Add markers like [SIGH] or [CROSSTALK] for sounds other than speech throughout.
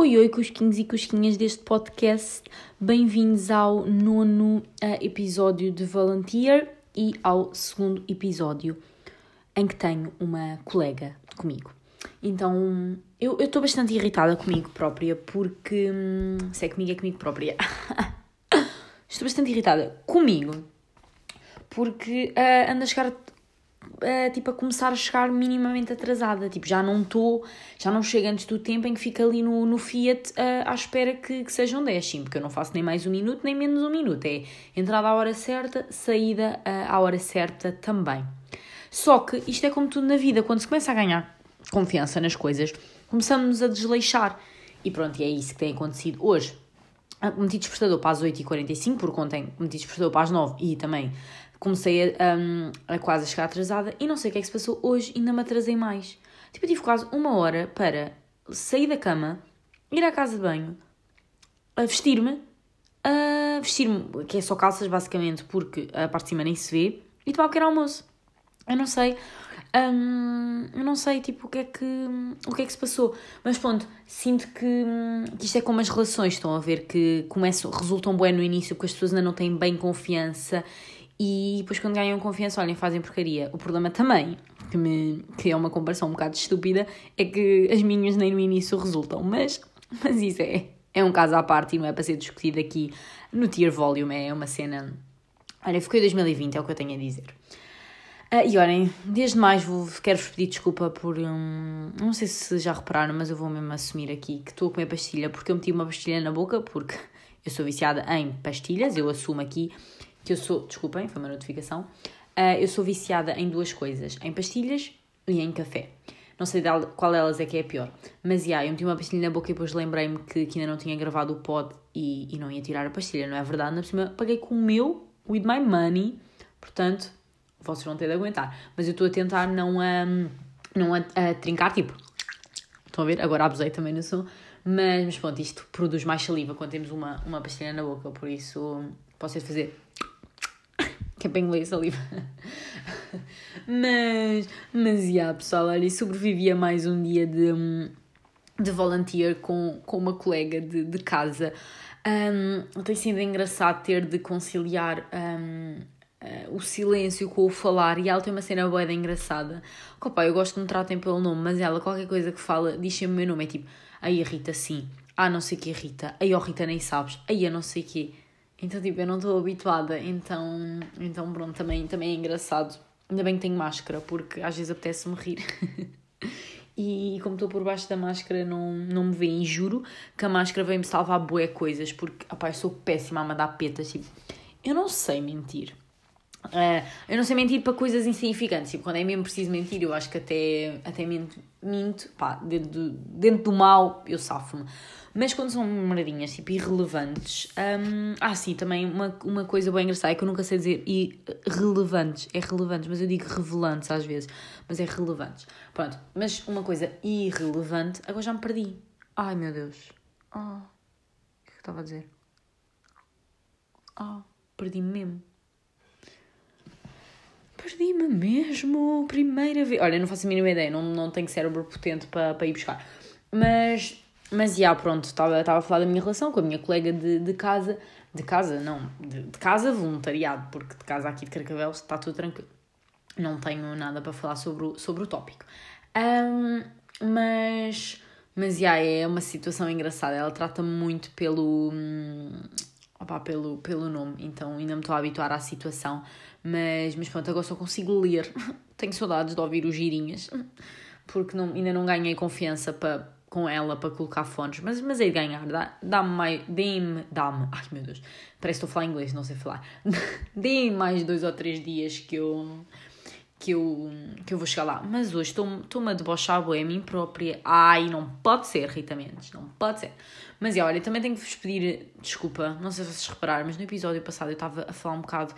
Oi, oi, cusquinhos e cusquinhas deste podcast. Bem-vindos ao nono uh, episódio de Volunteer e ao segundo episódio em que tenho uma colega comigo. Então, eu estou bastante irritada comigo própria porque. Hum, se é comigo, é comigo própria. [LAUGHS] estou bastante irritada comigo porque uh, ando a chegar uh, tipo, a começar a chegar minimamente atrasada. Tipo, já não estou, já não chego antes do tempo em que fico ali no, no Fiat uh, à espera que, que sejam 10, sim, porque eu não faço nem mais um minuto nem menos um minuto. É entrada à hora certa, saída uh, à hora certa também. Só que isto é como tudo na vida, quando se começa a ganhar confiança nas coisas, começamos a desleixar. E pronto, e é isso que tem acontecido hoje. Meti despertador para as 8h45, porque ontem meti despertador para as 9 e também comecei a, um, a quase chegar atrasada e não sei o que é que se passou hoje, ainda me atrasei mais. Tipo, eu tive quase uma hora para sair da cama, ir à casa de banho, a vestir-me, a vestir-me, que é só calças basicamente, porque a parte de cima nem se vê, e tomar um pequeno almoço. Eu não sei, um, eu não sei tipo o que é que o que é que se passou, mas pronto, sinto que, que isto é como as relações, estão a ver que começam, resultam bem no início porque as pessoas ainda não têm bem confiança e depois quando ganham confiança, olhem, fazem porcaria. O problema também, que, me, que é uma comparação um bocado estúpida, é que as minhas nem no início resultam. Mas, mas isso é, é um caso à parte e não é para ser discutido aqui no Tier Volume, é uma cena... Olha, ficou em 2020, é o que eu tenho a dizer. Uh, e olhem, desde mais quero-vos pedir desculpa por. Um, não sei se já repararam, mas eu vou mesmo assumir aqui que estou a comer pastilha porque eu meti uma pastilha na boca, porque eu sou viciada em pastilhas, eu assumo aqui que eu sou, desculpem, foi uma notificação, uh, eu sou viciada em duas coisas, em pastilhas e em café. Não sei qual delas é que é a pior. Mas, yeah, eu meti uma pastilha na boca e depois lembrei-me que, que, ainda não tinha gravado o pod e, e não ia tirar a pastilha, não é verdade? Na cima, paguei com o meu, with my money, portanto, vocês vão ter de aguentar. Mas eu estou a tentar não, a, não a, a, trincar, tipo, estão a ver? Agora abusei também no som. Mas, mas pronto, isto produz mais saliva quando temos uma, uma pastilha na boca, por isso posso fazer que é inglês saliva. [LAUGHS] mas, mas, yeah, pessoal, olha, sobrevivi a mais um dia de, de volunteer com, com uma colega de, de casa. Um, tem sido engraçado ter de conciliar um, uh, eh, o silêncio com o falar e ela tem uma cena boa engraçada. Opa, eu gosto que me tratem pelo nome, mas ela, qualquer coisa que fala, diz-me o meu nome, é tipo, aí a Rita sim, ah não sei que Rita, aí a Rita nem sabes, aí a não sei que então, tipo, eu não estou habituada, então, então pronto, também, também é engraçado. Ainda bem que tenho máscara, porque às vezes apetece-me rir. [LAUGHS] e como estou por baixo da máscara, não, não me veem. Juro que a máscara vem-me salvar bué coisas, porque, opá, eu sou péssima a mandar petas, tipo, eu não sei mentir. Uh, eu não sei mentir para coisas insignificantes, tipo, quando é mesmo preciso mentir, eu acho que até, até minto, minto pá, dentro do, dentro do mal eu safo-me. Mas quando são memoradinhas, tipo, irrelevantes. Um, ah, sim, também uma, uma coisa bem engraçada é que eu nunca sei dizer irrelevantes. É relevantes, mas eu digo revelantes às vezes. Mas é relevantes. Pronto, mas uma coisa irrelevante, agora já me perdi. Ai meu Deus. Oh, o que é que eu estava a dizer? Ah, oh, perdi-me mesmo. Perdi-me mesmo, primeira vez. Olha, não faço a mínima ideia, não, não tenho cérebro potente para, para ir buscar. Mas mas, já, pronto, estava, a falar da minha relação com a minha colega de, de casa, de casa, não, de, de casa voluntariado, porque de casa aqui de Carcavelos está tudo tranquilo. Não tenho nada para falar sobre o, sobre o tópico. Um, mas, mas, já, é uma situação engraçada. Ela trata-me muito pelo, hum, opa, pelo, pelo nome, então ainda me estou a habituar à situação. Mas, mas pronto, agora só consigo ler. [LAUGHS] Tenho saudades de ouvir os girinhas, porque não, ainda não ganhei confiança para com ela para colocar fones, mas, mas é de ganhar, dá-me dá mais, dê-me, dá-me, ai meu Deus, parece que estou a falar inglês, não sei falar, [LAUGHS] dê-me mais dois ou três dias que eu, que eu, que eu vou chegar lá, mas hoje estou-me a debochar a mim própria, ai, não pode ser, Rita Mendes, não pode ser, mas é, olha, também tenho que vos pedir desculpa, não sei se vocês repararam, mas no episódio passado eu estava a falar um bocado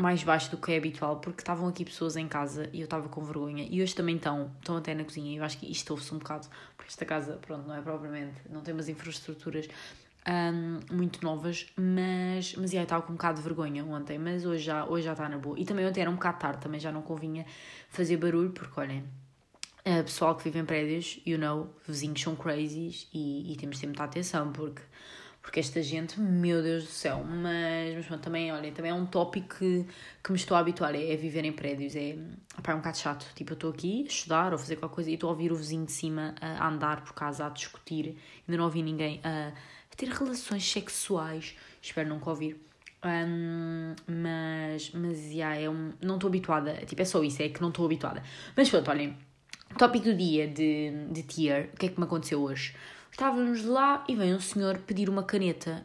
mais baixo do que é habitual, porque estavam aqui pessoas em casa e eu estava com vergonha. E hoje também estão, estão até na cozinha. Eu acho que isto ouve-se um bocado, porque esta casa, pronto, não é propriamente, não tem umas infraestruturas um, muito novas, mas, mas yeah, estava com um bocado de vergonha ontem, mas hoje já, hoje já está na boa. E também ontem era um bocado tarde, também já não convinha fazer barulho, porque olhem, Uh, pessoal que vive em prédios, you know, vizinhos são crazies e, e temos de ter muita atenção porque, porque esta gente, meu Deus do céu, mas, mas bom, também, olha, também é um tópico que, que me estou a habituar, é, é viver em prédios, é, opa, é um bocado chato, tipo, eu estou aqui a estudar ou fazer qualquer coisa e estou a ouvir o vizinho de cima a, andar por casa, a discutir, ainda não ouvi ninguém a, a ter relações sexuais, espero nunca ouvir. Um, mas, mas, yeah, é um, não estou habituada, tipo, é só isso, é que não estou habituada. Mas pronto, olhem, Tópico do dia de, de tier, o que é que me aconteceu hoje? Estávamos lá e veio um senhor pedir uma caneta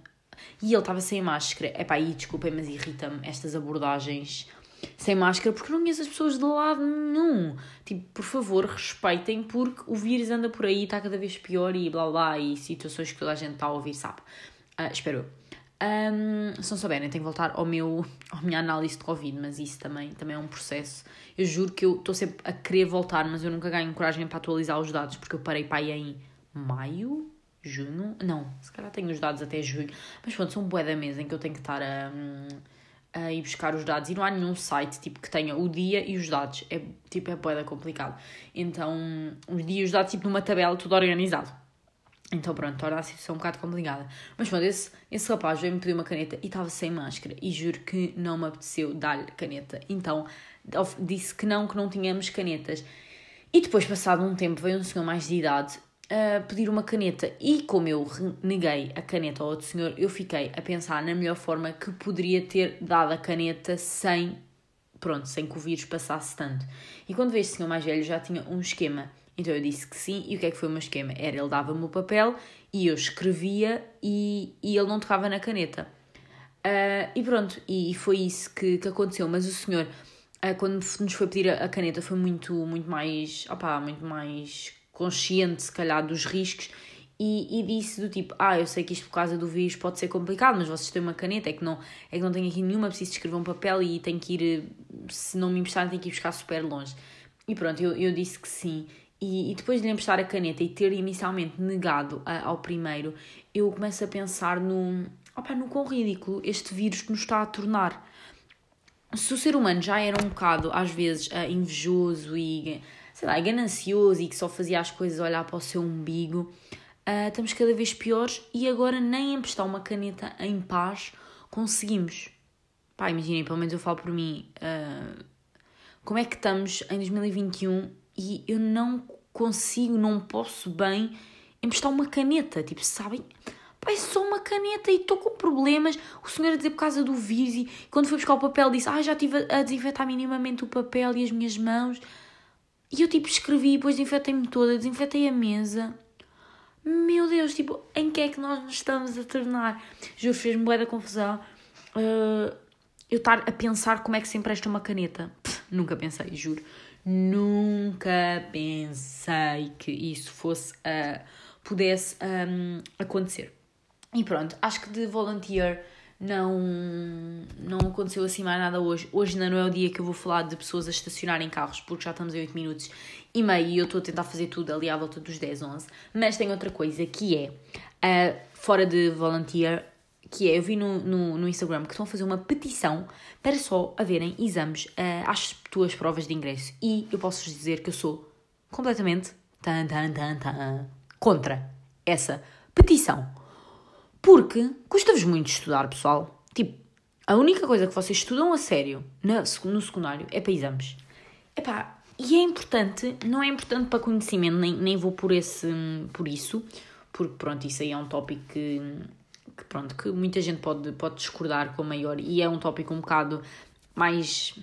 e ele estava sem máscara. É pá, aí desculpem, mas irrita-me estas abordagens sem máscara porque não conheço as pessoas de lado nenhum. Tipo, por favor, respeitem porque o vírus anda por aí, está cada vez pior e blá blá e situações que toda a gente está a ouvir, sabe? Uh, espero eu. Um, se não souberem, tenho que voltar ao meu, à minha análise de Covid, mas isso também, também é um processo. Eu juro que eu estou sempre a querer voltar, mas eu nunca ganho coragem para atualizar os dados, porque eu parei para aí em maio, junho, não, se calhar tenho os dados até junho, mas pronto, são bué da mesa em que eu tenho que estar a, a ir buscar os dados e não há nenhum site tipo que tenha o dia e os dados, é tipo, é bué da complicado. Então, os dias e os dados tipo numa tabela tudo organizado. Então pronto, torna a situação um bocado complicada. Mas pronto, esse, esse rapaz veio-me pedir uma caneta e estava sem máscara e juro que não me apeteceu dar-lhe caneta. Então disse que não, que não tínhamos canetas. E depois, passado um tempo, veio um senhor mais de idade a pedir uma caneta e como eu neguei a caneta ao outro senhor, eu fiquei a pensar na melhor forma que poderia ter dado a caneta sem, pronto, sem que o vírus passasse tanto. E quando veio este senhor mais velho já tinha um esquema então eu disse que sim, e o que é que foi o meu esquema? Era ele dava-me o papel e eu escrevia e, e ele não tocava na caneta. Uh, e pronto, e, e, foi isso que, que aconteceu. Mas o senhor, uh, quando nos foi pedir a, a, caneta, foi muito, muito mais, opa, muito mais consciente, se calhar, dos riscos. E, e, disse do tipo, ah, eu sei que isto por causa do vírus pode ser complicado, mas vocês têm uma caneta, é que não, é que não tenho aqui nenhuma, preciso escrever um papel e tenho que ir, se não me emprestarem, tenho que ir buscar super longe. E pronto, eu, eu disse que sim. E, e, depois de lhe emprestar a caneta e ter inicialmente negado a, ao primeiro, eu começo a pensar no, opa, no quão ridículo este vírus nos está a tornar. Se o ser humano já era um bocado, às vezes, uh, invejoso e, sei lá, ganancioso e que só fazia as coisas olhar para o seu umbigo, uh, estamos cada vez piores e agora nem emprestar uma caneta em paz conseguimos. Pá, imaginem, pelo menos eu falo por mim, uh, como é que estamos em 2021 e eu não consigo, não posso bem emprestar uma caneta. Tipo, sabem? Pá, é só uma caneta e estou com problemas. O senhor a dizer por causa do vírus e quando foi buscar o papel disse, ah, já estive a desinfetar minimamente o papel e as minhas mãos. E eu tipo escrevi, depois desinfetei-me toda, desinfetei a mesa. Meu Deus, tipo, em que é que nós nos estamos a tornar? Juro, fez-me boa da confusão. Uh, eu estar a pensar como é que se empresta uma caneta. Pff, nunca pensei, juro. Nunca pensei que isso fosse uh, pudesse um, acontecer. E pronto, acho que de volunteer não, não aconteceu assim mais nada hoje. Hoje ainda não é o dia que eu vou falar de pessoas a estacionarem carros, porque já estamos em 8 minutos e meio e eu estou a tentar fazer tudo ali à volta dos 10, 11. Mas tem outra coisa que é, uh, fora de volunteer, que é, eu vi no, no, no, Instagram que estão a fazer uma petição para só haverem exames uh, às tuas provas de ingresso. E eu posso-vos dizer que eu sou completamente tan, tan, tan, tan, contra essa petição. Porque custa-vos muito estudar, pessoal. Tipo, a única coisa que vocês estudam a sério no, secundário é para exames. Epá, e é importante, não é importante para conhecimento, nem, nem vou por, esse, por isso, porque pronto, isso aí é um tópico que que pronto, que muita gente pode, pode discordar com a maior e é um tópico um bocado mais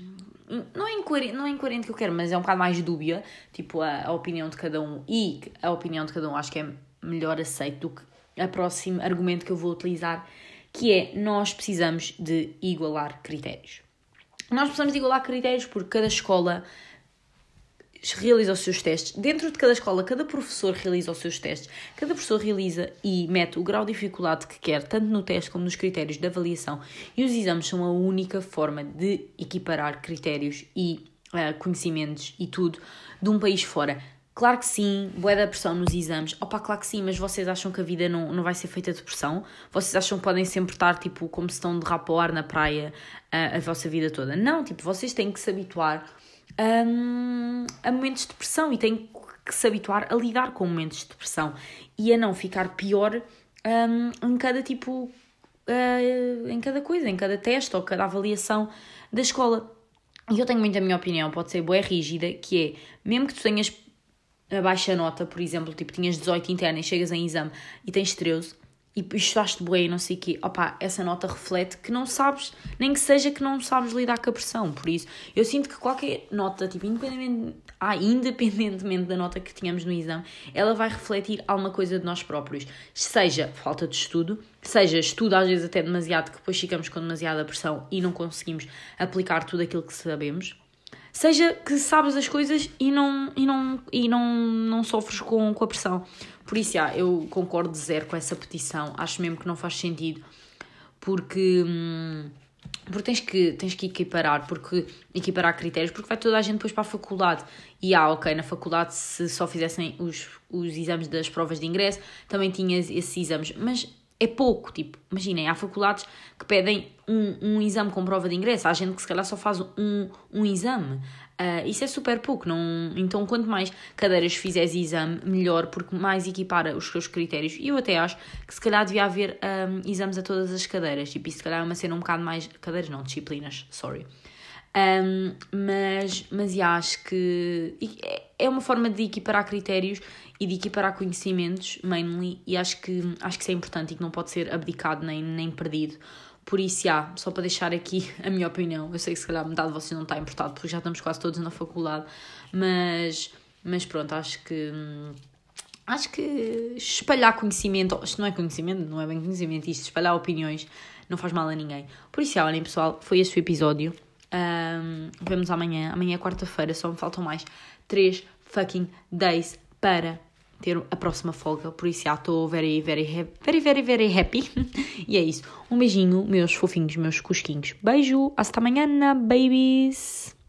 não é, incoerente, não é incoerente que eu quero, mas é um bocado mais dúbia, tipo a, a opinião de cada um e a opinião de cada um acho que é melhor aceito do que a próximo argumento que eu vou utilizar, que é nós precisamos de igualar critérios. Nós precisamos de igualar critérios porque cada escola realiza os seus testes. Dentro de cada escola, cada professor realiza os seus testes. Cada professor realiza e mete o grau de dificuldade que quer, tanto no teste como nos critérios de avaliação. E os exames são a única forma de equiparar critérios e uh, conhecimentos e tudo de um país fora. Claro que sim, boa da pressão nos exames. Opa, claro que sim, mas vocês acham que a vida não, não vai ser feita de pressão? Vocês acham que podem sempre estar, tipo, como se estão de rapa ao ar na praia uh, a vossa vida toda? Não, tipo, vocês têm que se habituar um, a momentos de pressão e têm que se habituar a lidar com momentos de depressão e a não ficar pior um, em cada tipo, uh, em cada coisa, em cada teste ou cada avaliação da escola. E eu tenho muito a minha opinião, pode ser boa rígida, que é, mesmo que tu tenhas a baixa nota, por exemplo, tipo, tinhas 18 interna e chegas em exame e tens 13, e estudaste bem e não sei o quê, opá, essa nota reflete que não sabes, nem que seja que não sabes lidar com a pressão. Por isso, eu sinto que qualquer nota, tipo, independentemente, ah, independentemente da nota que tínhamos no exame, ela vai refletir alguma coisa de nós próprios. Seja falta de estudo, seja estudo às vezes até demasiado, que depois ficamos com demasiada pressão e não conseguimos aplicar tudo aquilo que sabemos. Seja que sabes as coisas e não, e não, e não, não sofres com, com a pressão. Por isso, já, eu concordo zero com essa petição. Acho mesmo que não faz sentido. Porque. Hum, porque tens que, tens que equiparar, porque equiparar critérios, porque vai toda a gente depois para a faculdade. E ah, ok, na faculdade, se só fizessem os, os exames das provas de ingresso, também tinhas esses exames. Mas é pouco, tipo, imaginem, há faculdades que pedem um, um exame com prova de ingresso, há gente que se calhar só faz um, um exame. Uh, isso é super pouco, não... então quanto mais cadeiras fizeres exame, melhor, porque mais equipara os seus critérios. E eu até acho que se calhar devia haver um, exames a todas as cadeiras, tipo, isso se calhar é uma cena um bocado mais. Cadeiras não, disciplinas, sorry. Um, mas, mas já acho que é, uma forma de equiparar critérios e de equiparar conhecimentos, mainly, e acho que, acho que isso é importante e que não pode ser abdicado nem, nem perdido. Por isso, já, só para deixar aqui [LAUGHS] a minha opinião, eu sei que se calhar metade de vocês não está importado porque já estamos quase todos na faculdade, mas, mas pronto, acho que. Acho que espalhar conhecimento, isto não é conhecimento, não é bem conhecimento, isto espalhar opiniões não faz mal a ninguém. Por isso, olhem pessoal, foi este o episódio. Um, vemos amanhã. Amanhã é quarta-feira, só me faltam mais 3 fucking days para ter a próxima folga, por isso já estou very, very, very, very, very happy. [LAUGHS] e é isso. Um beijinho, meus fofinhos, meus cusquinhos. Beijo, hasta amanhã, babies!